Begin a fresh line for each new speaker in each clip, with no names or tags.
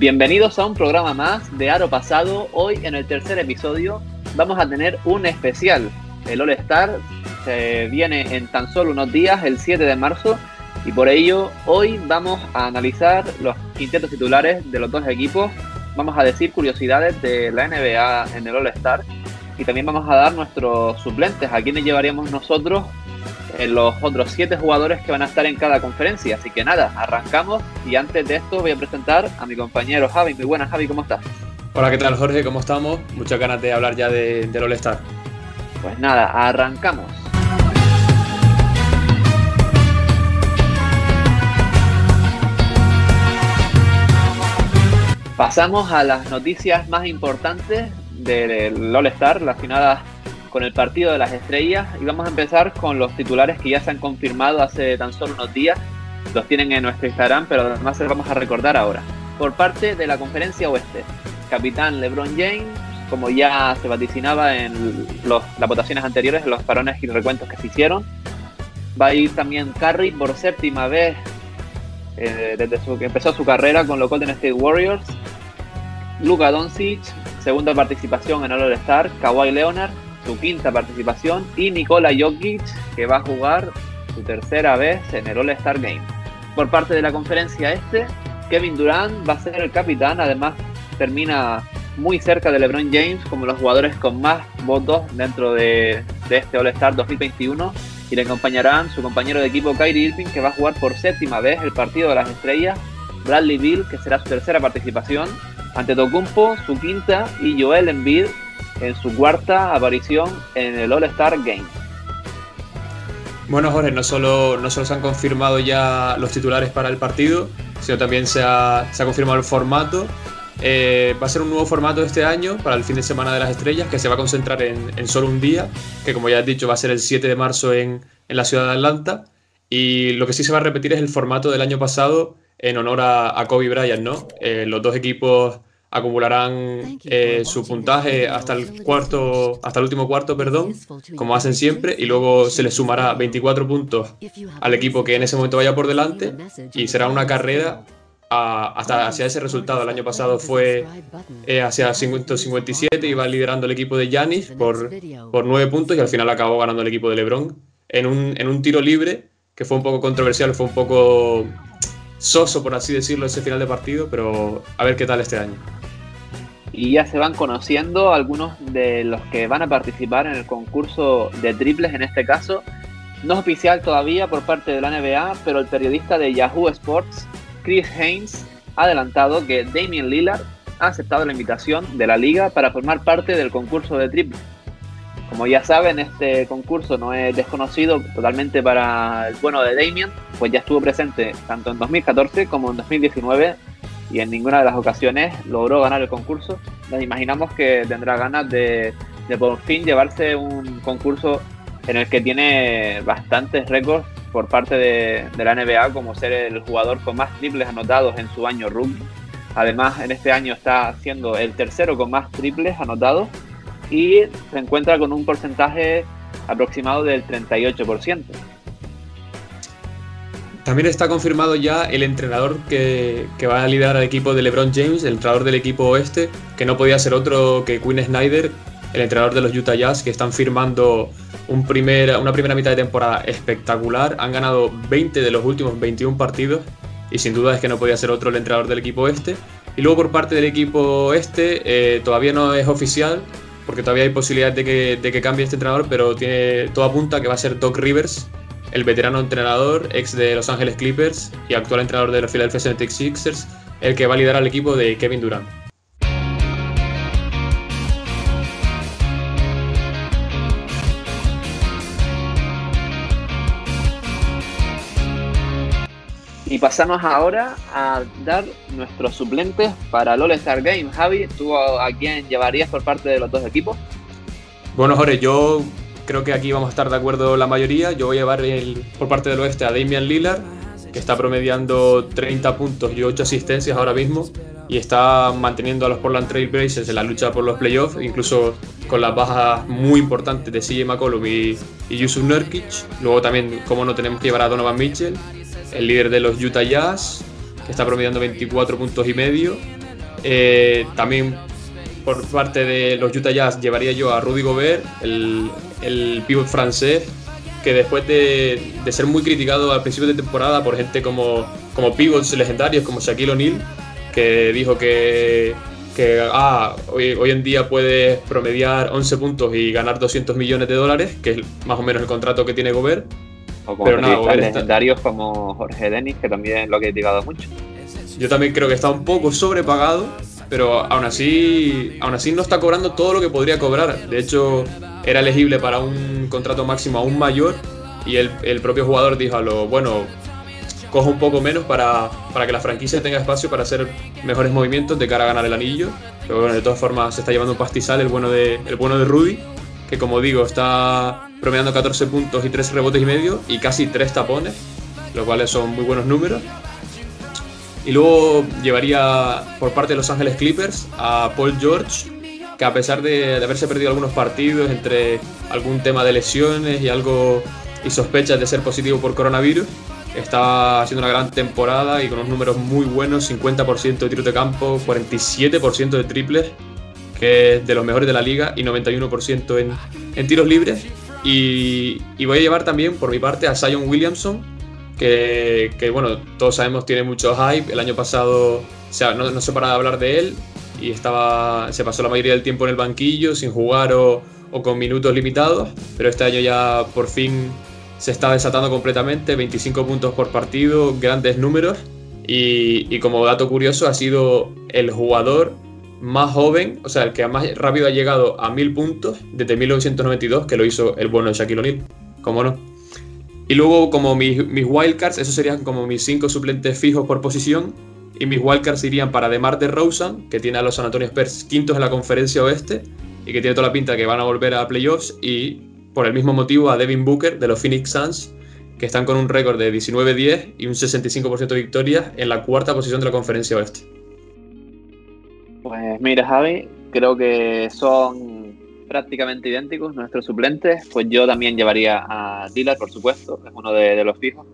Bienvenidos a un programa más de Aro Pasado. Hoy en el tercer episodio vamos a tener un especial. El All Star se viene en tan solo unos días, el 7 de marzo, y por ello hoy vamos a analizar los quintetos titulares de los dos equipos. Vamos a decir curiosidades de la NBA en el All Star y también vamos a dar nuestros suplentes, a quienes llevaríamos nosotros en los otros siete jugadores que van a estar en cada conferencia. Así que nada, arrancamos y antes de esto voy a presentar a mi compañero Javi. Muy buenas, Javi, ¿cómo estás?
Hola, ¿qué tal Jorge? ¿Cómo estamos? Muchas ganas de hablar ya de, del All-Star.
Pues nada, arrancamos. Pasamos a las noticias más importantes del All-Star relacionadas con el partido de las estrellas y vamos a empezar con los titulares que ya se han confirmado hace tan solo unos días. Los tienen en nuestro Instagram, pero además se los vamos a recordar ahora. Por parte de la conferencia oeste, capitán LeBron James, como ya se vaticinaba en las votaciones anteriores, en los parones y recuentos que se hicieron. Va a ir también Curry por séptima vez eh, desde que empezó su carrera con los Golden State Warriors. Luka Doncic, segunda participación en All-Star. Kawhi Leonard, su quinta participación. Y Nikola Jokic, que va a jugar su tercera vez en el All-Star Game. Por parte de la conferencia este, Kevin Durant va a ser el capitán. Además, termina muy cerca de LeBron James como los jugadores con más votos dentro de, este All-Star 2021 y le acompañarán su compañero de equipo Kyrie Irving que va a jugar por séptima vez el partido de las estrellas, Bradley Bill que será su tercera participación, ante Tocumpo su quinta y Joel Embiid en su cuarta aparición en el All-Star Game.
Bueno, Jorge, no solo, no solo se han confirmado ya los titulares para el partido, sino también se ha, se ha confirmado el formato. Eh, va a ser un nuevo formato este año para el fin de semana de las estrellas que se va a concentrar en, en solo un día, que como ya has dicho va a ser el 7 de marzo en, en, la ciudad de Atlanta. Y lo que sí se va a repetir es el formato del año pasado en honor a, a Kobe Bryant, ¿no? Eh, los dos equipos acumularán eh, su puntaje hasta el cuarto, hasta el último cuarto, perdón, como hacen siempre, y luego se le sumará 24 puntos al equipo que en ese momento vaya por delante y será una carrera a, hasta hacia ese resultado. El año pasado fue eh, hacia 157 y va liderando el equipo de Yanis por, por 9 puntos y al final acabó ganando el equipo de LeBron en un, en un tiro libre que fue un poco controversial, fue un poco soso, por así decirlo, ese final de partido, pero a ver qué tal este año
y ya se van conociendo algunos de los que van a participar en el concurso de triples en este caso. No es oficial todavía por parte de la NBA, pero el periodista de Yahoo Sports, Chris Haynes, ha adelantado que Damian Lillard ha aceptado la invitación de la liga para formar parte del concurso de triples. Como ya saben, este concurso no es desconocido totalmente para el bueno de Damian, pues ya estuvo presente tanto en 2014 como en 2019 y en ninguna de las ocasiones logró ganar el concurso. Imaginamos que tendrá ganas de, por fin llevarse un concurso en el que tiene bastantes récords por parte de, la NBA, como ser el jugador con más triples anotados en su año rugby. Además, en este año está siendo el tercero con más triples anotados y se encuentra con un porcentaje aproximado del 38%.
También está confirmado ya el entrenador que, va a liderar al equipo de LeBron James, el entrenador del equipo oeste, que no podía ser otro que Quinn Snyder, el entrenador de los Utah Jazz, que están firmando un primer, una primera mitad de temporada espectacular. Han ganado 20 de los últimos 21 partidos y sin duda es que no podía ser otro el entrenador del equipo este. Y luego por parte del equipo este, todavía no es oficial, porque todavía hay posibilidad de que, de que cambie este entrenador, pero tiene todo apunta que va a ser Doc Rivers, el veterano entrenador, ex de Los Ángeles Clippers y actual entrenador de los Philadelphia 76ers, el que va a liderar al equipo de Kevin Durant.
Y pasamos ahora a dar nuestros suplentes para el All-Star Game. Javi, ¿tú a quién llevarías por parte de los dos equipos?
Bueno, Jorge, yo creo que aquí vamos a estar de acuerdo la mayoría. Yo voy a llevar por parte del oeste a Damian Lillard, que está promediando 30 puntos y 8 asistencias ahora mismo y está manteniendo a los Portland Trail Blazers en la lucha por los playoffs, incluso con las bajas muy importantes de CJ McCollum y, y Yusuf Nurkic. Luego también, como no, tenemos que llevar a Donovan Mitchell, el líder de los Utah Jazz, que está promediando 24 puntos y medio. Eh, también por parte de los Utah Jazz llevaría yo a Rudy Gobert, el, el pivot francés, que después de, de, ser muy criticado al principio de temporada por gente como, como pivots legendarios como Shaquille O'Neal, que dijo que, que ah, hoy, hoy, en día puedes promediar 11 puntos y ganar 200 millones de dólares, que es más o menos el contrato que tiene Gobert.
O como Pero nada, legendarios está... como Jorge Dennis, que también lo ha criticado mucho.
Yo también creo que está un poco sobrepagado, pero aún así, aún así no está cobrando todo lo que podría cobrar. De hecho, era elegible para un contrato máximo aún mayor y el, el propio jugador dijo a lo bueno, cojo un poco menos para, para, que la franquicia tenga espacio para hacer mejores movimientos de cara a ganar el anillo. Pero bueno, de todas formas se está llevando un pastizal el bueno de, el bueno de Rudy, que como digo, está promediando 14 puntos y 3 rebotes y medio y casi 3 tapones, los cuales son muy buenos números. Y luego llevaría por parte de Los Ángeles Clippers a Paul George, que a pesar de, de, haberse perdido algunos partidos entre algún tema de lesiones y algo y sospechas de ser positivo por coronavirus, está haciendo una gran temporada y con unos números muy buenos, 50% de tiros de campo, 47% de triples, que es de los mejores de la liga, y 91% en, en tiros libres. Y, y, voy a llevar también por mi parte a Zion Williamson, que, que bueno, todos sabemos tiene mucho hype. El año pasado, o sea, no, no se de hablar de él y estaba, se pasó la mayoría del tiempo en el banquillo sin jugar o, con minutos limitados, pero este año ya por fin se está desatando completamente, 25 puntos por partido, grandes números. Y, como dato curioso, ha sido el jugador más joven, o sea, el que más rápido ha llegado a 1000 puntos desde 1992, que lo hizo el bueno de Shaquille O'Neal, ¿cómo no? Y luego, como mis, wildcards, esos serían como mis 5 suplentes fijos por posición. Y mis wildcards irían para DeMar DeRozan, que tiene a los San Antonio Spurs quintos en la conferencia oeste y que tiene toda la pinta que van a volver a playoffs. Y por el mismo motivo a Devin Booker de los Phoenix Suns, que están con un récord de 19-10 y un 65% de victorias en la cuarta posición de la conferencia oeste.
Pues mira, Javi, creo que son prácticamente idénticos nuestros suplentes. Pues yo también llevaría a Dillard, por supuesto, es uno de, los fijos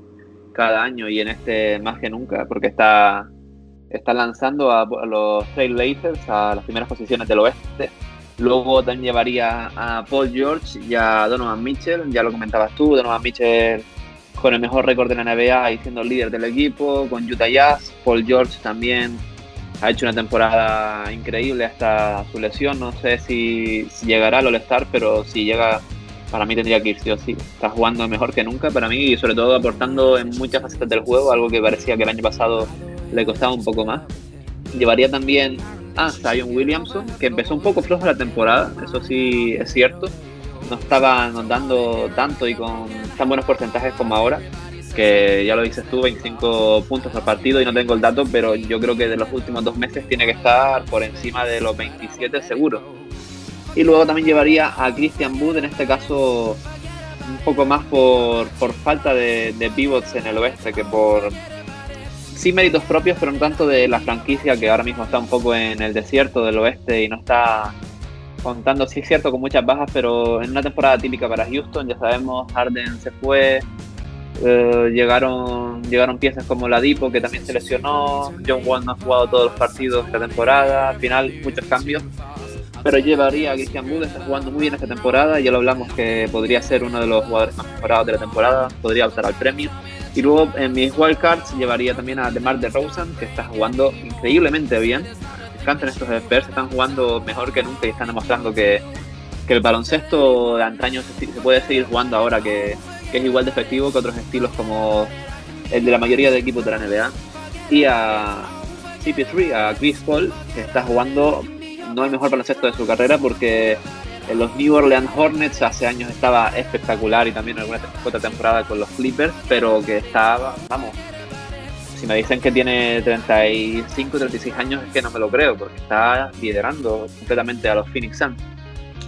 cada año y en este más que nunca, porque está, está lanzando a, a los Trailblazers a las primeras posiciones del oeste Luego también llevaría a Paul George y a Donovan Mitchell, ya lo comentabas tú, Donovan Mitchell con el mejor récord de la NBA y siendo el líder del equipo, con Utah Jazz, Paul George también ha hecho una temporada increíble hasta su lesión, no sé si, llegará al All-Star, pero si llega, para mí tendría que ir sí o sí, está jugando mejor que nunca para mí y sobre todo aportando en muchas facetas del juego, algo que parecía que el año pasado le costaba un poco más. Llevaría también a Zion Williamson, que empezó un poco flojo la temporada, eso sí es cierto. No estaba anotando tanto y con tan buenos porcentajes como ahora, que ya lo dices tú, 25 puntos por partido y no tengo el dato, pero yo creo que de los últimos dos meses tiene que estar por encima de los 27 seguro. Y luego también llevaría a Christian Wood, en este caso un poco más por, por falta de, de pivots en el oeste que por sí méritos propios, pero no tanto de la franquicia que ahora mismo está un poco en el desierto del oeste y no está contando, sí es cierto, con muchas bajas, pero en una temporada típica para Houston, ya sabemos, Harden se fue, eh, llegaron, llegaron piezas como la Dipo, que también se lesionó, John Wall no ha jugado todos los partidos esta temporada, al final muchos cambios, pero llevaría a Christian Wood, está jugando muy bien esta temporada, ya lo hablamos que podría ser uno de los jugadores más mejorados de la temporada, podría optar al premio. Y luego en mis wildcards llevaría también a DeMar DeRozan, que está jugando increíblemente bien. Me encantan estos Spurs, están jugando mejor que nunca y están demostrando que, que el baloncesto de antaño se, se puede seguir jugando ahora, que, que, es igual de efectivo que otros estilos como el de la mayoría de equipos de la NBA. Y a CP3, a Chris Paul, que está jugando no el mejor baloncesto de su carrera porque en los New Orleans Hornets hace años estaba espectacular y también en alguna otra temporada con los Clippers, pero que estaba, vamos, si me dicen que tiene 35, 36 años es que no me lo creo, porque está liderando completamente a los Phoenix Suns.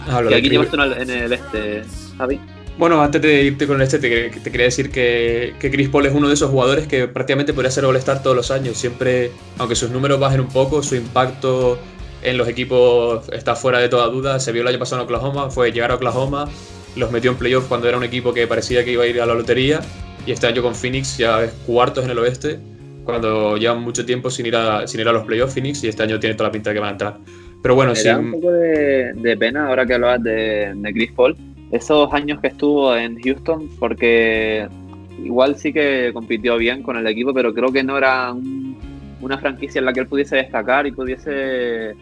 Ah, y aquí llevas tú en el este, Javi.
Bueno, antes de irte con este, te, te, quería decir que, que Chris Paul es uno de esos jugadores que prácticamente podría ser All-Star todos los años. Siempre, aunque sus números bajen un poco, su impacto en los equipos está fuera de toda duda. Se vio el año pasado en Oklahoma, fue llegar a Oklahoma, los metió en playoff cuando era un equipo que parecía que iba a ir a la lotería. Y este año con Phoenix ya es cuartos en el oeste, cuando llevan mucho tiempo sin ir a, sin ir a los playoffs Phoenix y este año tiene toda la pinta de que van a entrar. Pero bueno,
sí. un poco de, pena ahora que hablabas de, de Chris Paul, esos años que estuvo en Houston, porque igual sí que compitió bien con el equipo, pero creo que no era una franquicia en la que él pudiese destacar y pudiese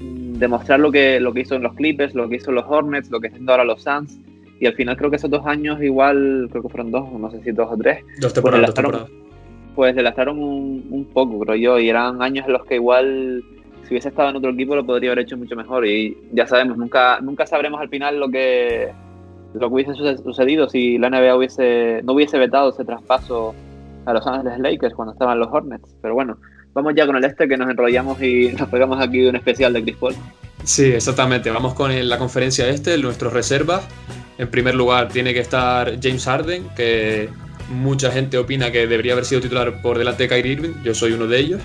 mm, demostrar lo que, lo que hizo en los Clippers, lo que hizo en los Hornets, lo que está haciendo ahora los Suns. Y al final creo que esos dos años igual, creo que fueron dos, no sé si dos o tres.
Dos temporadas, pues, dos
Pues le un, un poco, creo yo, y eran años en los que igual si hubiese estado en otro equipo lo podría haber hecho mucho mejor y ya sabemos, nunca, nunca sabremos al final lo que, lo que hubiese sucedido si la NBA hubiese, no hubiese vetado ese traspaso a Los Ángeles Lakers cuando estaban los Hornets. Pero bueno, vamos ya con el este que nos enrollamos y nos pegamos aquí un especial de Chris Paul.
Sí, exactamente. Vamos con la conferencia este, nuestros reservas. En primer lugar tiene que estar James Harden, que mucha gente opina que debería haber sido titular por delante de Kyrie Irving. Yo soy uno de ellos.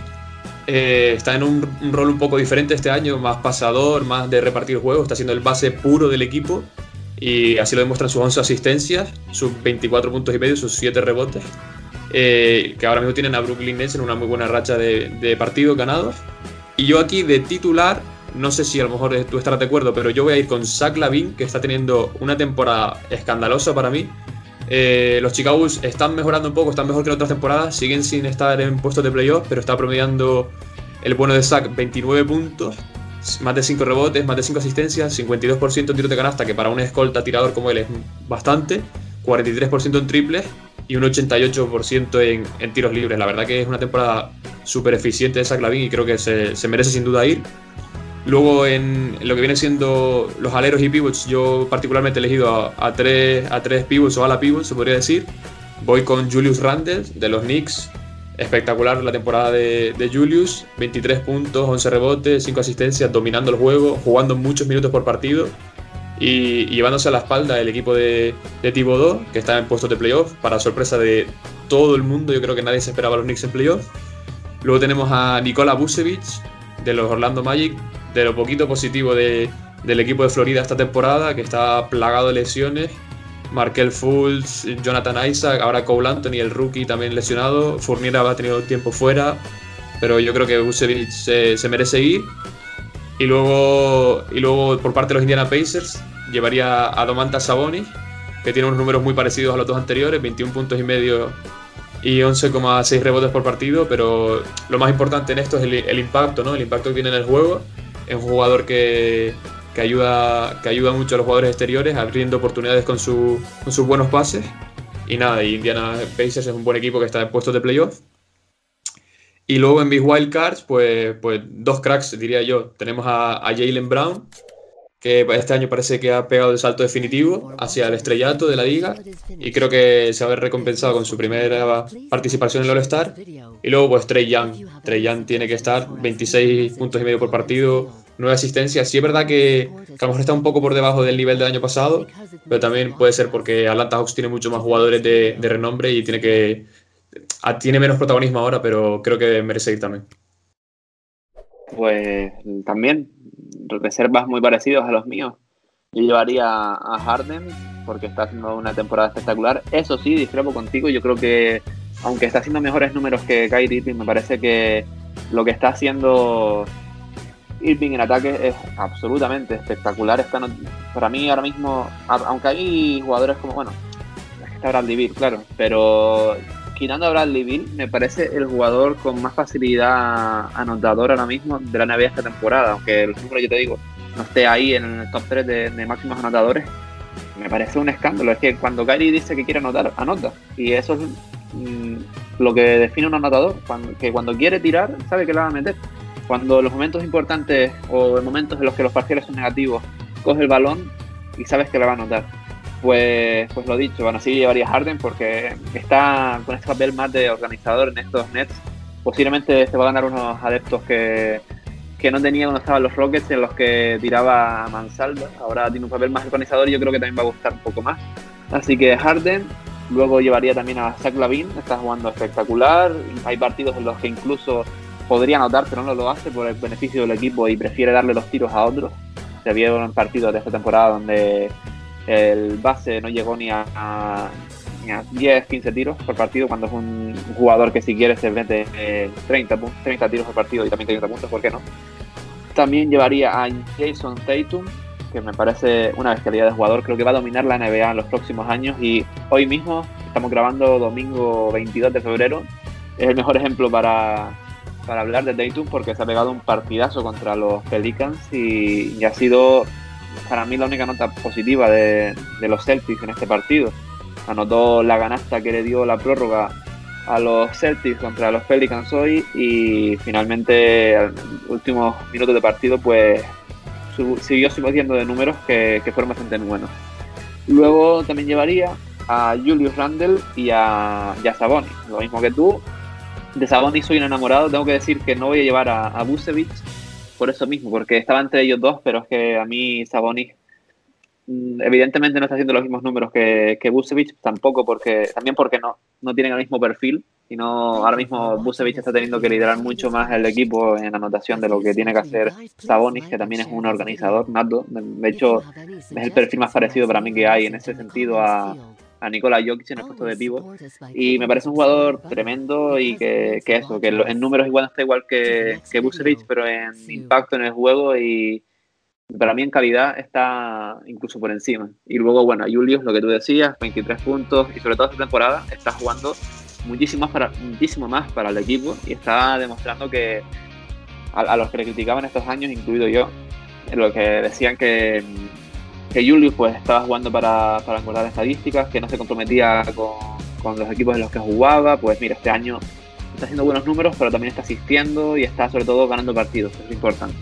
Eh, está en un, un, rol un poco diferente este año, más pasador, más de repartir juegos. Está siendo el base puro del equipo y así lo demuestran sus 11 asistencias, sus 24 puntos y medio, sus 7 rebotes, eh, que ahora mismo tienen a Brooklyn Nets en una muy buena racha de, partidos ganados. Y yo aquí de titular, no sé si a lo mejor tú estarás de acuerdo, pero yo voy a ir con Zach Lavin, que está teniendo una temporada escandalosa para mí. Eh, los Chicago están mejorando un poco, están mejor que en otras temporadas, siguen sin estar en puestos de playoff, pero está promediando el bueno de Zach 29 puntos más de 5 rebotes, más de 5 asistencias, 52% en tiros de canasta, que para un escolta tirador como él es bastante, 43% en triples y un 88% en, en, tiros libres. La verdad que es una temporada súper eficiente de Zach Lavin y creo que se, se, merece sin duda ir. Luego en, lo que viene siendo los aleros y pivots, yo particularmente he elegido a, a, tres, a tres pivots o a la pivots, se podría decir. Voy con Julius Randle de los Knicks, espectacular la temporada de, Julius, 23 puntos, 11 rebotes, 5 asistencias, dominando el juego, jugando muchos minutos por partido y, llevándose a la espalda el equipo de, de Thibodeau, que está en puestos de playoff, para sorpresa de todo el mundo, yo creo que nadie se esperaba a los Knicks en playoff. Luego tenemos a Nikola Vucevic, de los Orlando Magic, de lo poquito positivo del equipo de Florida esta temporada, que está plagado de lesiones Markel Fultz, Jonathan Isaac, ahora Cole Anthony, el rookie también lesionado. Fournier ha tenido tiempo fuera, pero yo creo que Vucevic se, merece ir. Y luego, y luego por parte de los Indiana Pacers llevaría a Domantas Sabonis, que tiene unos números muy parecidos a los dos anteriores, 21 puntos y medio y 11,6 rebotes por partido, pero lo más importante en esto es el, el impacto, ¿no? El impacto que tiene en el juego. Es un jugador que, que ayuda, que ayuda mucho a los jugadores exteriores, abriendo oportunidades con, su, con sus buenos pases. Y nada, Indiana Pacers es un buen equipo que está en puestos de playoff. Y luego en Big Wild Cards, pues, pues dos cracks, diría yo. Tenemos a Jalen Brown, que este año parece que ha pegado el salto definitivo hacia el estrellato de la liga y creo que se va a ver recompensado con su primera participación en el All-Star. Y luego pues Trey Young. Trey Young tiene que estar 26 puntos y medio por partido, nueve asistencias. Sí es verdad que, a lo mejor está un poco por debajo del nivel del año pasado, pero también puede ser porque Atlanta Hawks tiene muchos más jugadores de, renombre y tiene que tiene menos protagonismo ahora, pero creo que merece ir también.
Pues también reservas muy parecidos a los míos. Yo llevaría a Harden porque está haciendo una temporada espectacular. Eso sí, discrepo contigo. Yo creo que aunque está haciendo mejores números que Kyrie Irving, me parece que lo que está haciendo Irving en ataque es absolutamente espectacular. Está, para mí ahora mismo, aunque hay jugadores como, bueno, está Bradley Beal, claro, pero quitando a Bradley Beal, me parece el jugador con más facilidad anotador ahora mismo de la NBA esta temporada, aunque el número yo te digo, no esté ahí en el top 3 de, máximos anotadores, me parece un escándalo. Es que cuando Kyrie dice que quiere anotar, anota. Y eso es mm, lo que define un anotador, que cuando quiere tirar, sabe que la va a meter cuando los momentos importantes o en momentos en los que los parciales son negativos, coge el balón y sabes que le va a anotar. Pues, pues lo dicho, bueno, así llevaría Harden porque está con este papel más de organizador en estos Nets. Posiblemente se va a ganar unos adeptos que, que no tenía cuando estaban los Rockets, en los que tiraba Mansalva. Ahora tiene un papel más organizador y yo creo que también va a gustar un poco más. Así que Harden, luego llevaría también a Zach Lavin, está jugando espectacular. Hay partidos en los que incluso podría anotar, pero no lo hace por el beneficio del equipo y prefiere darle los tiros a otros. Se vio en partidos de esta temporada donde el base no llegó ni a, 10, 15 tiros por partido, cuando es un jugador que si quiere se mete 30, 30 tiros por partido y también 30 puntos, ¿por qué no? También llevaría a Jason Tatum, que me parece una bestialidad de jugador, creo que va a dominar la NBA en los próximos años y hoy mismo estamos grabando domingo 22 de febrero, es el mejor ejemplo para, para hablar de Tatum porque se ha pegado un partidazo contra los Pelicans y, ha sido para mí la única nota positiva de, de, los Celtics en este partido. Anotó la ganasta que le dio la prórroga a los Celtics contra los Pelicans hoy y finalmente en últimos minutos de partido pues siguió subiendo de números que, fueron bastante buenos. Luego también llevaría a Julius Randle y a, y Sabonis, lo mismo que tú. De Sabonis soy un enamorado, tengo que decir que no voy a llevar a, a por eso mismo, porque estaba entre ellos dos, pero es que a mí Sabonis mm, evidentemente no está haciendo los mismos números que, que tampoco porque, también porque no, no tienen el mismo perfil y no, ahora mismo Busevich está teniendo que liderar mucho más el equipo en anotación de lo que tiene que hacer Sabonis, que también es un organizador nato. De hecho, es el perfil más parecido para mí que hay en ese sentido a, a Nikola Jokic en el puesto de pivot. Y me parece un jugador tremendo y que, que eso, que en números igual está igual que, que pero en impacto en el juego y para mí en calidad está incluso por encima. Y luego, bueno, Julius, lo que tú decías, 23 puntos y sobre todo esta temporada está jugando muchísimo más para, muchísimo más para el equipo y está demostrando que a, los que le criticaban estos años, incluido yo, lo que decían que, que Julius pues estaba jugando para, para engordar estadísticas, que no se comprometía con, con, los equipos en los que jugaba, pues mira, este año está haciendo buenos números, pero también está asistiendo y está sobre todo ganando partidos, es importante.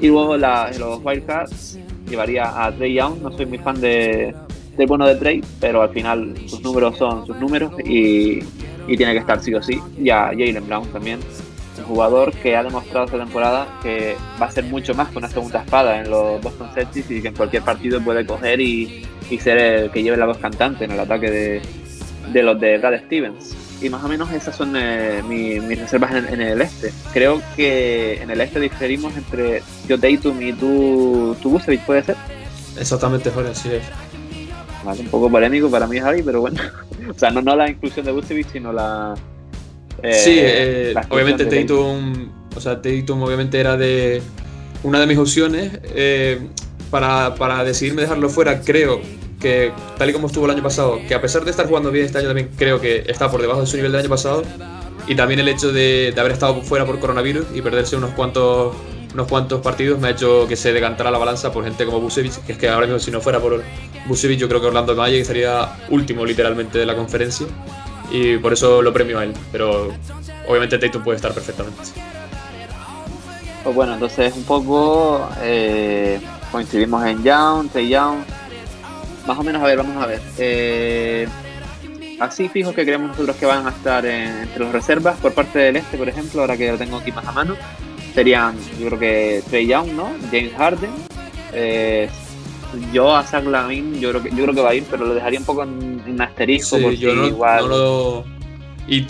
Y luego la, los Wildcards llevaría a Trey Young, no soy muy fan de, del bueno de Trey, pero al final sus números son sus números y, y tiene que estar sí o sí. Y a Jalen Brown también, jugador que ha demostrado esta temporada que va a ser mucho más que una segunda espada en los Boston Celtics y que en cualquier partido puede coger y, y ser el que lleve la voz cantante en el ataque de, de los de Brad Stevens. Y más o menos esas son eh, mis, reservas en, el este. Creo que en el este diferimos entre yo Tatum y tú, tú ¿puede ser?
Exactamente, Jorge, así es
un poco polémico para mí, Javi, pero bueno. o sea, no, no la inclusión de Vucevic, sino la.
Eh, sí, eh, obviamente Tatum, o sea, Tatum obviamente era de una de mis opciones. Eh, para, para decidirme dejarlo fuera, creo que, tal y como estuvo el año pasado, que a pesar de estar jugando bien este año, también creo que está por debajo de su nivel del año pasado. Y también el hecho de, de haber estado fuera por coronavirus y perderse unos cuantos unos cuantos partidos me ha hecho que se decantara la balanza por gente como Busevich, que es que ahora mismo si no fuera por Busevich yo creo que Orlando Magic estaría último literalmente de la conferencia y por eso lo premio a él, pero obviamente Tatum puede estar perfectamente.
Pues bueno, entonces un poco eh, coincidimos en Young, Tay Young, más o menos, a ver, vamos a ver. Eh, así fijo que creemos nosotros que van a estar entre las reservas por parte del este, por ejemplo, ahora que lo tengo aquí más a mano serían, yo creo que Trey Young, ¿no? James Harden. Eh, yo a Zach Lavin, yo creo que yo creo que va a ir, pero lo dejaría un poco en, asterisco porque yo no, igual. lo...
Y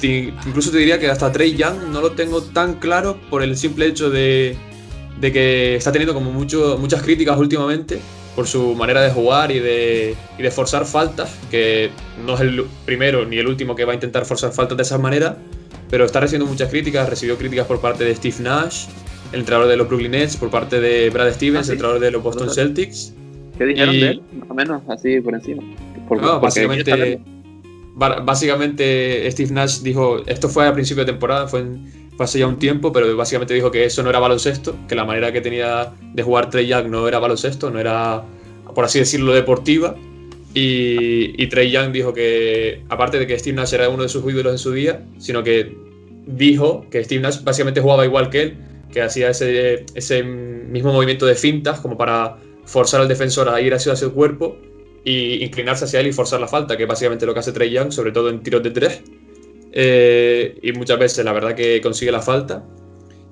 incluso te diría que hasta Trey Young no lo tengo tan claro por el simple hecho de, de que está teniendo como mucho, muchas críticas últimamente por su manera de jugar y de, y de forzar faltas, que no es el primero ni el último que va a intentar forzar faltas de esa manera pero está recibiendo muchas críticas, recibió críticas por parte de Steve Nash, el entrenador de los Brooklyn Nets, por parte de Brad Stevens, ah, el entrenador de los Boston Celtics.
¿Qué dijeron de él? Más o menos, así por encima.
básicamente, básicamente Steve Nash dijo, esto fue a principio de temporada, fue, hace ya un tiempo, pero básicamente dijo que eso no era baloncesto, que la manera que tenía de jugar Trey Young no era baloncesto, no era, por así decirlo, deportiva. Y, Trey Young dijo que, aparte de que Steve Nash era uno de sus ídolos en su día, sino que dijo que Steve Nash básicamente jugaba igual que él, que hacía ese, ese mismo movimiento de fintas como para forzar al defensor a ir hacia su cuerpo y inclinarse hacia él y forzar la falta, que es básicamente lo que hace Trey Young, sobre todo en tiros de tres. Eh, y muchas veces la verdad que consigue la falta.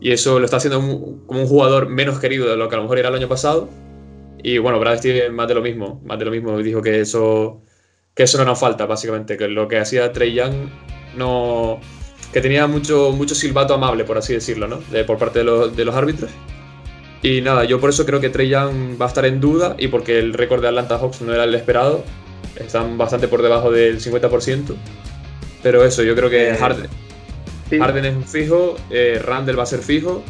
Y eso lo está haciendo como un jugador menos querido de lo que a lo mejor era el año pasado. Y bueno, Brad Stevens más de lo mismo, más de lo mismo, dijo que eso, que eso no nos falta, básicamente, que lo que hacía Trey Young no, que tenía mucho, mucho silbato amable, por así decirlo, ¿no? De, por parte de los, de los árbitros. Y nada, yo por eso creo que Trey Young va a estar en duda y porque el récord de Atlanta Hawks no era el esperado. están bastante por debajo del 50%. Pero eso, yo creo que eh, Harden, Harden es un fijo, eh, Randall va a ser fijo.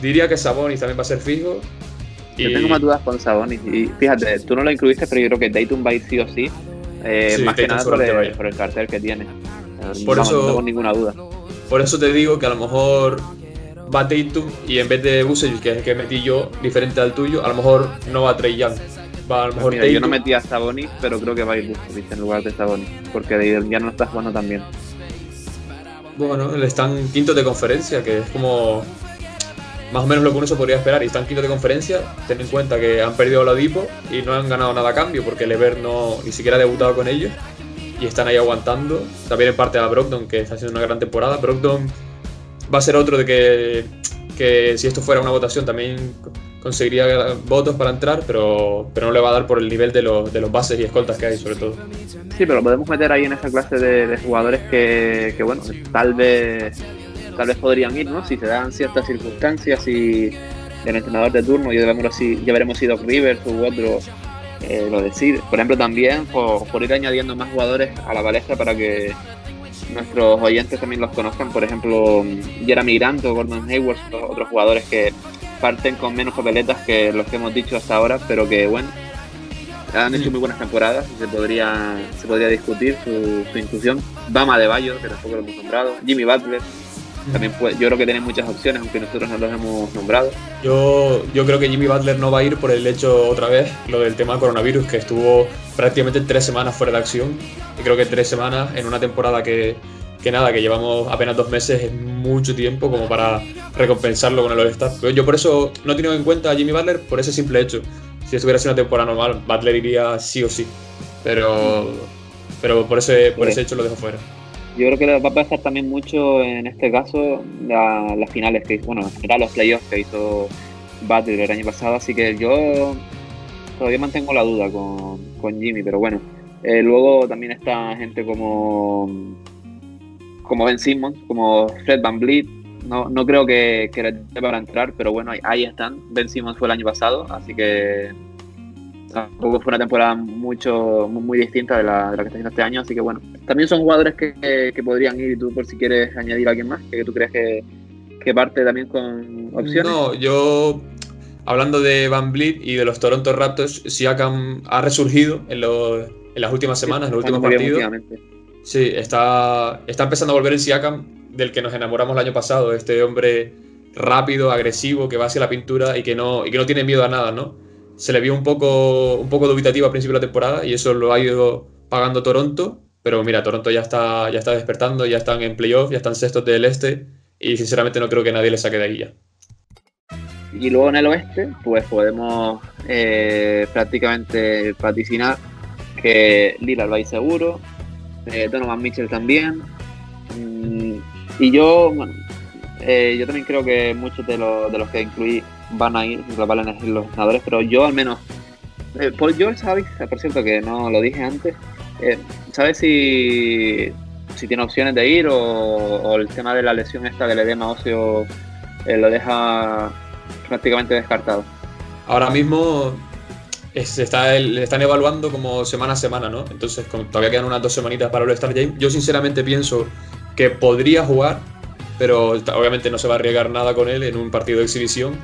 Diría que Sabonis también va a ser fijo.
Yo tengo más dudas con Sabonis. Y fíjate, tú no lo incluiste, pero yo creo que Dayton va a ir sí o sí. Eh, más que nada por el, por el, cartel que tiene.
Por eso,
no tengo ninguna duda.
Por eso te digo que a lo mejor va Tatum y en vez de Busevich, que es el que metí yo, diferente al tuyo, a lo mejor no va Trey Young. Va a lo mejor
Yo no metí a Sabonis, pero creo que va a ir Busevich en lugar de Sabonis, porque ya no está jugando tan bien.
Bueno, están quinto de conferencia, que es como más o menos lo que uno se podría esperar. Y están quinto de conferencia, ten en cuenta que han perdido a Oladipo y no han ganado nada a cambio, porque Lever no ni siquiera ha debutado con ellos y están ahí aguantando. También en parte a Brogdon, que está haciendo una gran temporada. Brogdon va a ser otro de que, que si esto fuera una votación también conseguiría votos para entrar, pero, pero no le va a dar por el nivel de los, de los bases y escoltas que hay, sobre todo.
Sí, pero lo podemos meter ahí en esa clase de, jugadores que, que, bueno, tal vez tal vez podrían ir, ¿no? Si se dan ciertas circunstancias y el entrenador de turno, ya veremos si, ya veremos si Doc Rivers u otro eh, lo decide. Por ejemplo, también por, por, ir añadiendo más jugadores a la palestra para que nuestros oyentes también los conozcan. Por ejemplo, Jeremy Grant o Gordon Hayward, otros jugadores que parten con menos papeletas que los que hemos dicho hasta ahora, pero que bueno, han hecho muy buenas temporadas, se podría, se podría discutir su, su inclusión. Bama de Bayo, que tampoco lo hemos nombrado, Jimmy Butler, también yo creo que tiene muchas opciones, aunque nosotros no los hemos nombrado.
Yo, yo creo que Jimmy Butler no va a ir por el hecho, otra vez, lo del tema coronavirus, que estuvo prácticamente tres semanas fuera de acción. Y creo que tres semanas en una temporada que, que nada, que llevamos apenas dos meses, es mucho tiempo como para recompensarlo con el All-Star. Yo por eso no he tenido en cuenta a Jimmy Butler por ese simple hecho. Si estuviera sido una temporada normal, Butler iría sí o sí. Pero, pero por, ese, por ese hecho lo dejo fuera.
Yo creo que va a pasar también mucho en este caso las finales que hizo, bueno, en general los playoffs que hizo Butler el año pasado, así que yo todavía mantengo la duda con, con Jimmy, pero bueno. Eh, luego también está gente como, como Ben Simmons, como Fred Van Vliet. No, no creo que, que para entrar, pero bueno, ahí están. Ben Simmons fue el año pasado, así que tampoco fue una temporada mucho muy, distinta de la, de la, que está haciendo este año, así que bueno, también son jugadores que, que, podrían ir y tú por si quieres añadir a alguien más, que tú crees que, que parte también con opciones.
No, yo hablando de Van Vliet y de los Toronto Raptors, Siakam ha resurgido en, en las últimas semanas, en los últimos partidos. Sí, está, está empezando a volver el Siakam del que nos enamoramos el año pasado, este hombre rápido, agresivo, que va hacia la pintura y que no, y que no tiene miedo a nada, ¿no? Se le vio un poco, un poco dubitativo al principio de la temporada y eso lo ha ido pagando Toronto. Pero mira, Toronto ya está, ya está despertando, ya están en playoff, ya están sextos del este y sinceramente no creo que nadie le saque de ahí ya.
Y luego en el oeste, pues podemos eh, prácticamente vaticinar que Lillard va a seguro, eh, Donovan Mitchell también. Mm, y yo, bueno, eh, yo también creo que muchos de, de los que incluí van a ir, van a elegir los ganadores, pero yo al menos. Eh, Paul George. Por cierto, que no lo dije antes. Eh, ¿Sabes si, si tiene opciones de ir o, el tema de la lesión esta del edema óseo eh, lo deja prácticamente descartado?
Ahora mismo está, le están evaluando como semana a semana, ¿no? Entonces, como todavía quedan unas dos semanitas para el Star Game. Yo sinceramente pienso que podría jugar, pero obviamente no se va a arriesgar nada con él en un partido de exhibición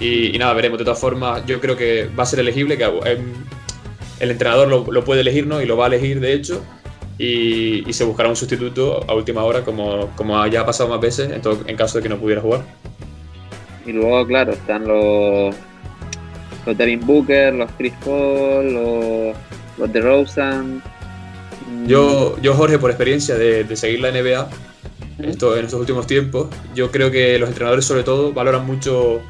y, nada, veremos. De todas formas, yo creo que va a ser elegible, que em, el entrenador lo, puede elegir, ¿no? Y lo va a elegir, de hecho. Y, se buscará un sustituto a última hora, como, como ya ha pasado más veces, en, en caso de que no pudiera jugar.
Y luego, claro, están los, los Devin Booker, los Chris Paul, los, los de Rosen.
Yo, yo, Jorge, por experiencia de, de seguir la NBA esto, en estos últimos tiempos, yo creo que los entrenadores, sobre todo, valoran mucho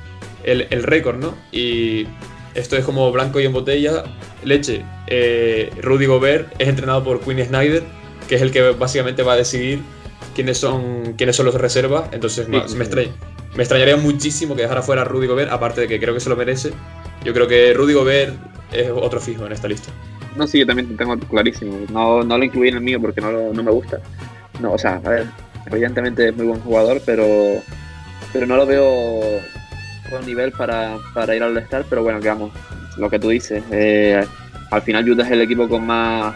el, el récord, ¿no? Y esto es como blanco y en botella, leche. Eh, Rudy Gobert es entrenado por Quinn Snyder, que es el que básicamente va a decidir quiénes son, quiénes son los reservas. Entonces me, me, extrañaría muchísimo que dejara fuera a Rudy Gobert, aparte de que creo que se lo merece. Yo creo que Rudy Gobert es otro fijo en esta lista.
No, sí, yo también tengo clarísimo. No, no lo incluí en el mío porque no, no me gusta. No, o sea, a ver, evidentemente es muy buen jugador, pero, pero no lo veo nivel para, para ir al All-Star, pero bueno, digamos, lo que tú dices, eh, al final Utah es el equipo con más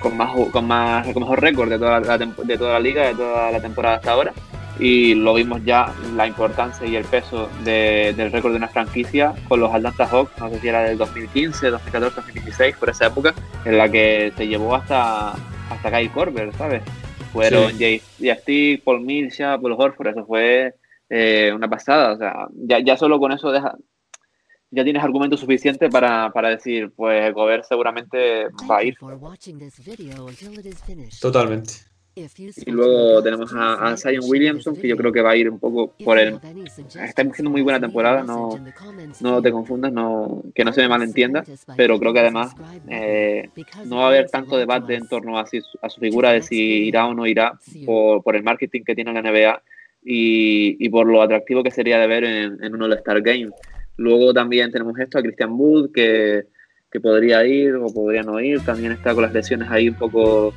con más con más con mejor récord de toda la, de toda la liga de toda la temporada hasta ahora y lo vimos ya la importancia y el peso del récord de una franquicia con los Atlanta Hawks, no sé si era del 2015, 2014, 2016, por esa época, en la que se llevó hasta, hasta Kyle Korver, ¿sabes? Fueron Jay, Jay Paul Millsap, Paul Horford, eso fue eh, una pasada, o sea, ya, ya solo con eso deja, ya tienes argumento suficiente para, para decir, pues Gobert seguramente va a ir.
Totalmente.
Y luego tenemos a, Zion Williamson, que yo creo que va a ir un poco por el... Está haciendo muy buena temporada, no, no te confundas, no, que no se me malentienda, pero creo que además eh, no va a haber tanto debate en torno a, a su figura de si irá o no irá por, por el marketing que tiene la NBA y, por lo atractivo que sería de ver en, en un All-Star Game. Luego también tenemos esto a Christian Wood, que, que podría ir o podría no ir, también está con las lesiones ahí un poco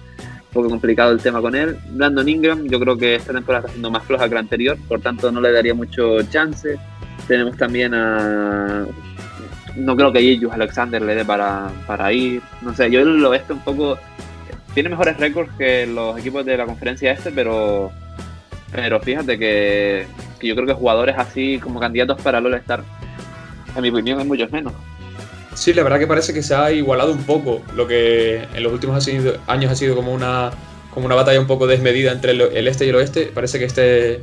poco complicado el tema con él. Brandon Ingram, yo creo que esta temporada está siendo más floja que la anterior, por tanto no le daría mucho chance. Tenemos también a. No creo que Ilius Alexander le dé para, para ir. No sé, yo lo este un poco. Tiene mejores récords que los equipos de la conferencia este, pero. Pero fíjate que, yo creo que jugadores así como candidatos para el All-Star, en mi opinión, hay muchos menos.
Sí, la verdad que parece que se ha igualado un poco lo que en los últimos años ha sido como una, como una batalla un poco desmedida entre el este y el oeste. Parece que este,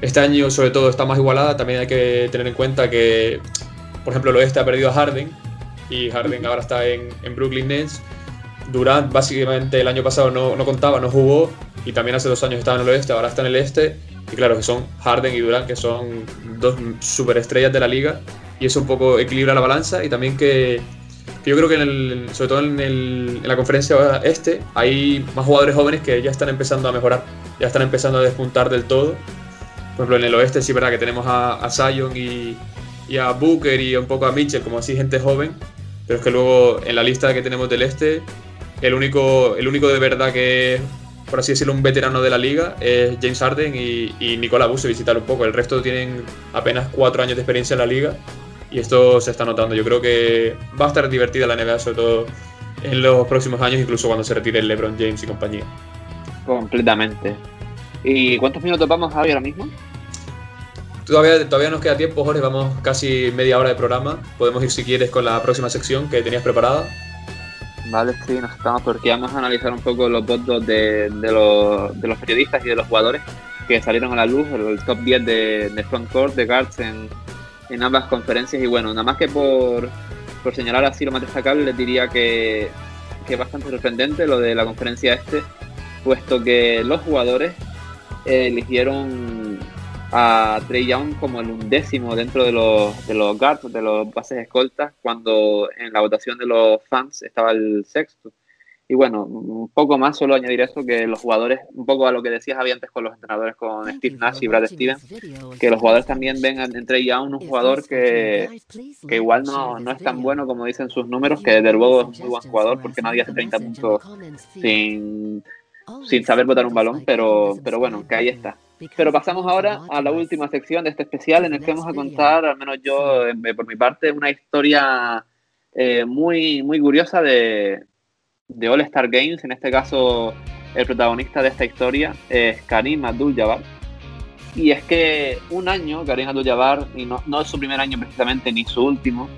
este año sobre todo está más igualada. También hay que tener en cuenta que, por ejemplo, el oeste ha perdido a Harden y Harden ahora está en, en Brooklyn Nets. Durant básicamente el año pasado no, no, contaba, no jugó y también hace dos años estaba en el oeste, ahora está en el este. Y claro, que son Harden y Durant, que son dos superestrellas de la liga y eso un poco equilibra la balanza y también que, yo creo que en el, sobre todo en, la conferencia este hay más jugadores jóvenes que ya están empezando a mejorar, ya están empezando a despuntar del todo. Por ejemplo, en el oeste sí verdad que tenemos a, a Zion y, y, a Booker y un poco a Mitchell como así gente joven, pero es que luego en la lista que tenemos del este, el único, el único de verdad que por así decirlo, un veterano de la liga es James Harden y, y Nicola visitar un poco. El resto tienen apenas cuatro años de experiencia en la liga y esto se está notando. Yo creo que va a estar divertida la NBA, sobre todo en los próximos años, incluso cuando se retire el LeBron James y compañía.
Completamente. ¿Y cuántos minutos vamos a ahora mismo?
Todavía, todavía nos queda tiempo, Jorge, vamos casi media hora de programa. Podemos ir si quieres con la próxima sección que tenías preparada.
Vale, sí, nos estamos porque vamos a analizar un poco los votos de, de, los, de los periodistas y de los jugadores que salieron a la luz, el, top 10 de, de frontcourt, de guards en, en ambas conferencias. Y bueno, nada más que por, por señalar así lo más destacable, les diría que, que es bastante sorprendente lo de la conferencia este, puesto que los jugadores eligieron a Trey Young como el undécimo dentro de los, de los guards, de los bases escoltas, cuando en la votación de los fans estaba el sexto. Y bueno, un poco más, solo añadir eso, que los jugadores, un poco a lo que decías había antes con los entrenadores, con Steve Nash y Brad Stevens, que los jugadores también ven entre ya un jugador que, que igual no, no, es tan bueno como dicen sus números, que desde luego es un muy buen jugador porque nadie hace 30 puntos sin, sin saber botar un balón, pero, pero bueno, que ahí está. Pero pasamos ahora a la última sección de este especial en el que vamos a contar, al menos yo eh, por mi parte, una historia eh, muy, muy curiosa de, de All Star Games. En este caso, el protagonista de esta historia es Karim Abdul-Jabbar. Y es que un año, Karim Abdul-Jabbar, y no, no, es su primer año precisamente ni su último,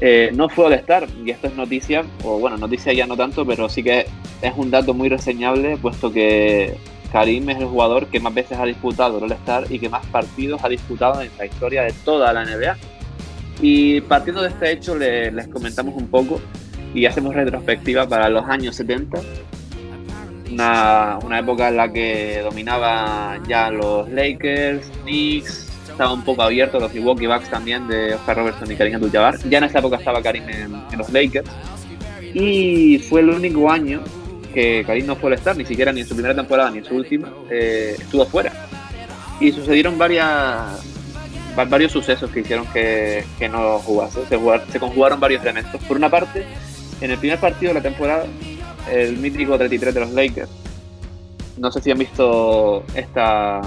eh, no fue All Star. Y esto es noticia, o bueno, noticia ya no tanto, pero sí que es un dato muy reseñable, puesto que Karim es el jugador que más veces ha disputado el All Star y que más partidos ha disputado en la historia de toda la NBA. Y partiendo de este hecho, les comentamos un poco y hacemos retrospectiva para los años 70, una, una época en la que dominaba ya los Lakers, Knicks, estaba un poco abierto los Milwaukee Bucks también de Oscar Robertson y Karim Abdul-Jabbar. Ya en esa época estaba Karim en, los Lakers y fue el único año que Karim no fue al estar, ni siquiera ni en su primera temporada ni en su última, eh, estuvo fuera. Y sucedieron varias, varios sucesos que hicieron que, que no jugase. Se, se conjugaron varios elementos. Por una parte, en el primer partido de la temporada, el mítico 33 de los Lakers. No sé si han visto esta,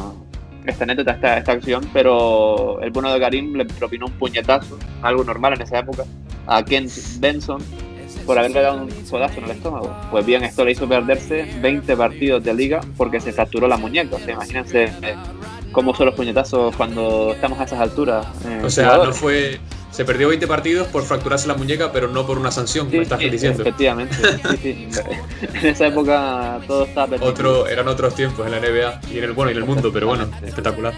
esta anécdota, esta, esta acción, pero el bueno de Karim le propinó un puñetazo, algo normal en esa época, a Kent Benson por haberle dado un sodazo en el estómago. Pues bien, esto le hizo perderse 20 partidos de liga porque se fracturó la muñeca. O sea, imagínense eh, cómo son los puñetazos cuando estamos a esas alturas.
Eh, o sea, no fue. Se perdió 20 partidos por fracturarse la muñeca, pero no por una sanción, me estás diciendo.
Efectivamente, sí, sí. En esa época todo estaba
perdido. Otro, eran otros tiempos en la NBA y en el bueno y en el mundo, pero bueno, espectacular.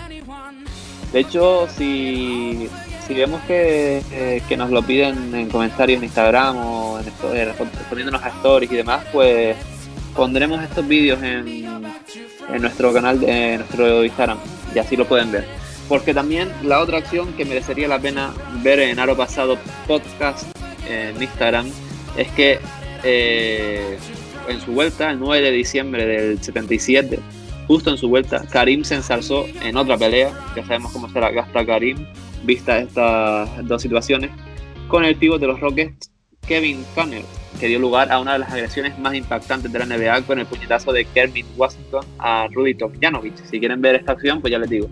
De hecho, si, si vemos que, eh, que, nos lo piden en comentarios en Instagram o en esto, respondiéndonos a stories y demás, pues pondremos estos vídeos en, en nuestro canal, en nuestro Instagram, y así lo pueden ver. Porque también la otra acción que merecería la pena ver en Aro Pasado Podcast en Instagram es que eh, en su vuelta, el 9 de diciembre del 77, justo en su vuelta, Karim se ensalzó en otra pelea, ya sabemos cómo se la gasta Karim, vista estas dos situaciones, con el pívot de los Rockets, Kevin Connell, que dio lugar a una de las agresiones más impactantes de la NBA con el puñetazo de Kermit Washington a Rudy Tomjanovic. Si quieren ver esta acción, pues ya les digo,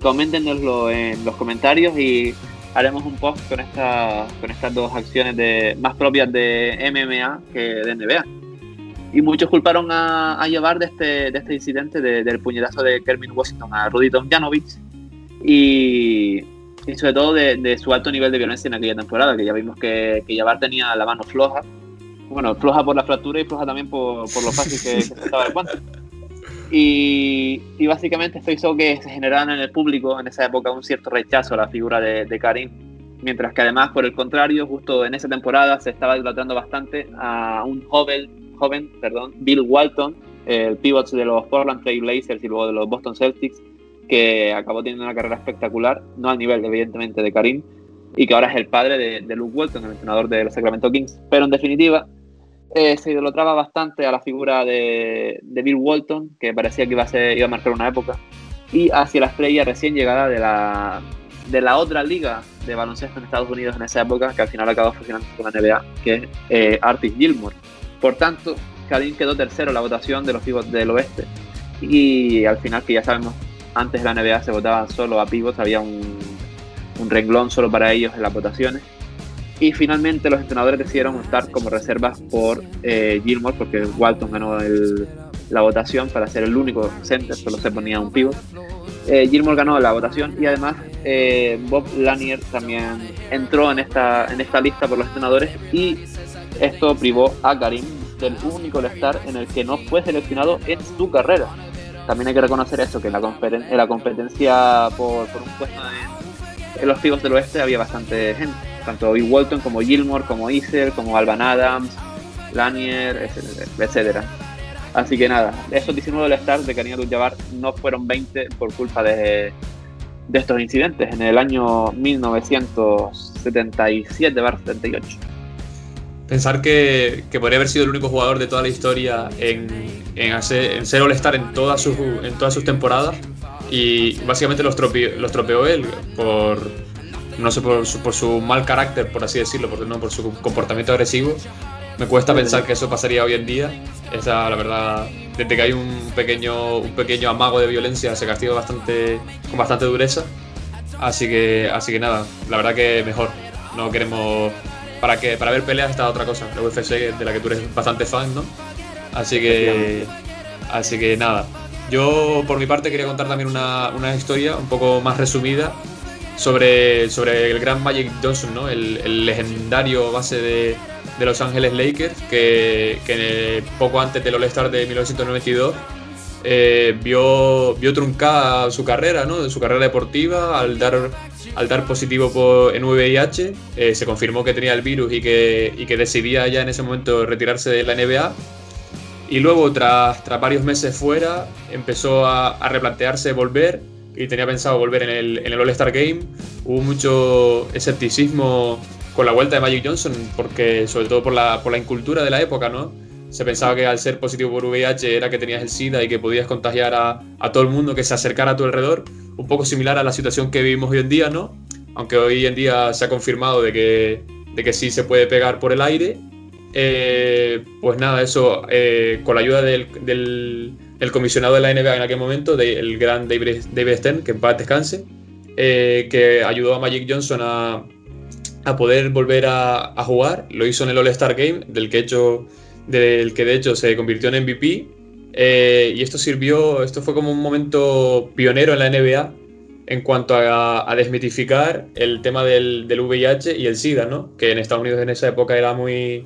coméntenoslo en los comentarios y haremos un post con, esta, con estas dos acciones de, más propias de MMA que de NBA. Y muchos culparon a, llevar de este, de este incidente del puñetazo de Kermit Washington a Rudy Tomjanovic y, y sobre todo de, su alto nivel de violencia en aquella temporada, que ya vimos que, que tenía la mano floja. Bueno, floja por la fractura y floja también por, por lo fácil que, se estaba el guante. Y, y, básicamente esto hizo que se generara en el público en esa época un cierto rechazo a la figura de, de Karim, mientras que además, por el contrario, justo en esa temporada se estaba idolatrando bastante a un joven joven, perdón, Bill Walton, el pivot de los Portland Trail Blazers y luego de los Boston Celtics, que acabó teniendo una carrera espectacular, no al nivel, evidentemente, de Karim, y que ahora es el padre de, Luke Walton, el entrenador de los Sacramento Kings. Pero en definitiva, eh, se idolatraba bastante a la figura de, Bill Walton, que parecía que iba a, ser, iba a marcar una época, y hacia la estrella recién llegada de la, de la otra liga de baloncesto en Estados Unidos en esa época, que al final acabó funcionando con la NBA, que es eh, Artis Gilmore. Por tanto, Karim quedó tercero en la votación de los pivots del oeste. Y al final, que ya sabemos, antes la NBA se votaba solo a pivots, había un, renglón solo para ellos en las votaciones. Y finalmente los entrenadores decidieron optar como reservas por eh, Gilmore, porque Walton ganó la votación para ser el único center, solo se ponía un pivot. Eh, Gilmore ganó la votación y además eh, Bob Lanier también entró en esta, en esta lista por los entrenadores y esto privó a Karim del único estar en el que no fue seleccionado en su carrera. También hay que reconocer eso, que en la, en la competencia por, un puesto en, los pibos del oeste había bastante gente. Tanto Bill Walton como Gilmore, como Isel, como Alban Adams, Lanier, etcétera. Así que nada, esos 19 del Star de Karim Abdul-Jabbar no fueron 20 por culpa de, de estos incidentes en el año 1977-78
pensar que, podría haber sido el único jugador de toda la historia en, en, ser All-Star en, todas sus, en todas sus temporadas y básicamente los, tropeó, los tropeó él por, no sé, por su, por su mal carácter, por así decirlo, por, no, por su comportamiento agresivo. Me cuesta pensar que eso pasaría hoy en día. Esa, la verdad, desde que hay un pequeño, un pequeño amago de violencia se castiga bastante, con bastante dureza. Así que, así que nada, la verdad que mejor. No queremos para que para ver peleas está otra cosa, la UFC de la que tú eres bastante fan, ¿no? Así que así que nada. Yo por mi parte quería contar también una, historia un poco más resumida sobre, sobre el gran Magic Johnson, ¿no? el, legendario base de, Los Ángeles Lakers, que, que poco antes del All-Star de 1992 eh, vio, truncada su carrera, ¿no? su carrera deportiva al dar, al dar positivo por, en VIH. Eh, se confirmó que tenía el virus y que, y que decidía ya en ese momento retirarse de la NBA. Y luego, tras, tras varios meses fuera, empezó a, a, replantearse volver y tenía pensado volver en el, en el All-Star Game. Hubo mucho escepticismo con la vuelta de Magic Johnson, porque sobre todo por la, por la incultura de la época, ¿no? Se pensaba que al ser positivo por VIH era que tenías el SIDA y que podías contagiar a, todo el mundo que se acercara a tu alrededor, un poco similar a la situación que vivimos hoy en día, ¿no? Aunque hoy en día se ha confirmado de que, de que sí se puede pegar por el aire. Eh, pues nada, eso, eh, con la ayuda del, del, comisionado de la NBA en aquel momento, del gran David, David Stern, que en paz descanse, eh, que ayudó a Magic Johnson a, a poder volver a, jugar. Lo hizo en el All-Star Game, del que, hecho, del que de hecho se convirtió en MVP. Eh, y esto sirvió, esto fue como un momento pionero en la NBA en cuanto a, desmitificar el tema del, del, VIH y el SIDA, ¿no? Que en Estados Unidos en esa época era muy,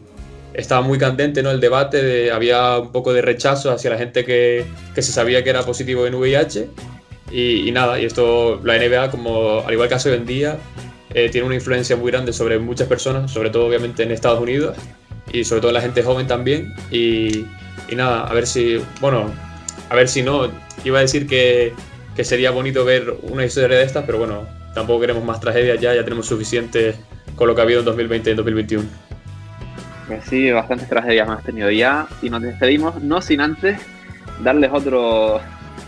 estaba muy candente, ¿no? El debate, había un poco de rechazo hacia la gente que, que se sabía que era positivo en VIH. Y, y, nada, y esto, la NBA, como al igual que hace hoy en día, eh, tiene una influencia muy grande sobre muchas personas, sobre todo obviamente en Estados Unidos y sobre todo la gente joven también. Y, nada, a ver si, bueno, a ver si no, iba a decir que, que, sería bonito ver una historia de estas, pero bueno, tampoco queremos más tragedias ya, ya tenemos suficiente con lo que ha habido en 2020 y en 2021.
Pues sí, bastantes tragedias hemos tenido ya y nos despedimos, no sin antes darles otro,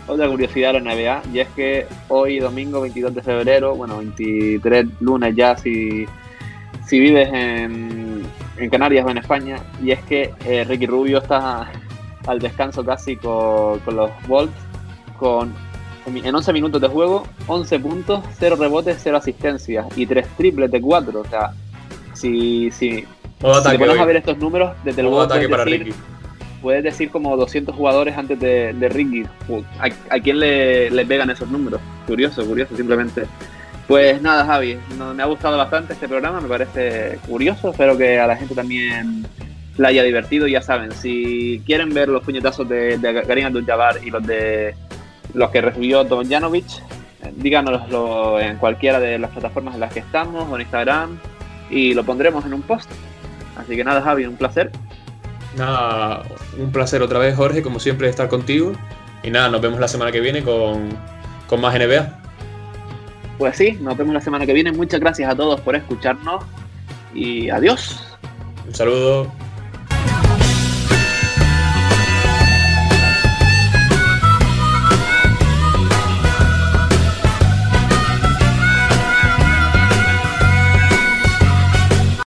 otra curiosidad a la NBA, y es que hoy, domingo 22 de febrero, bueno, 23 lunes ya, si, si vives en, en Canarias o en España, y es que eh, Ricky Rubio está al descanso casi con, con los Bolts, con en 11 minutos de juego, 11 puntos, 0 rebotes, 0 asistencias y 3 triples de 4. O sea, si, si, si a ver estos números, desde luego para Ricky puedes decir como 200 jugadores antes de, de Ricky. ¿A, quién le, le, pegan esos números? Curioso, curioso, simplemente. Pues nada, Javi, me ha gustado bastante este programa, me parece curioso, espero que a la gente también la haya divertido. Ya saben, si quieren ver los puñetazos de, de Karim y los de los que recibió Don Janovic, díganoslo en cualquiera de las plataformas en las que estamos o en Instagram y lo pondremos en un post. Así que nada, Javi, un placer.
Nada, un placer otra vez, Jorge, como siempre, estar contigo. Y nada, nos vemos la semana que viene con, con más NBA.
Pues sí, nos vemos la semana que viene. Muchas gracias a todos por escucharnos y adiós.
Un saludo.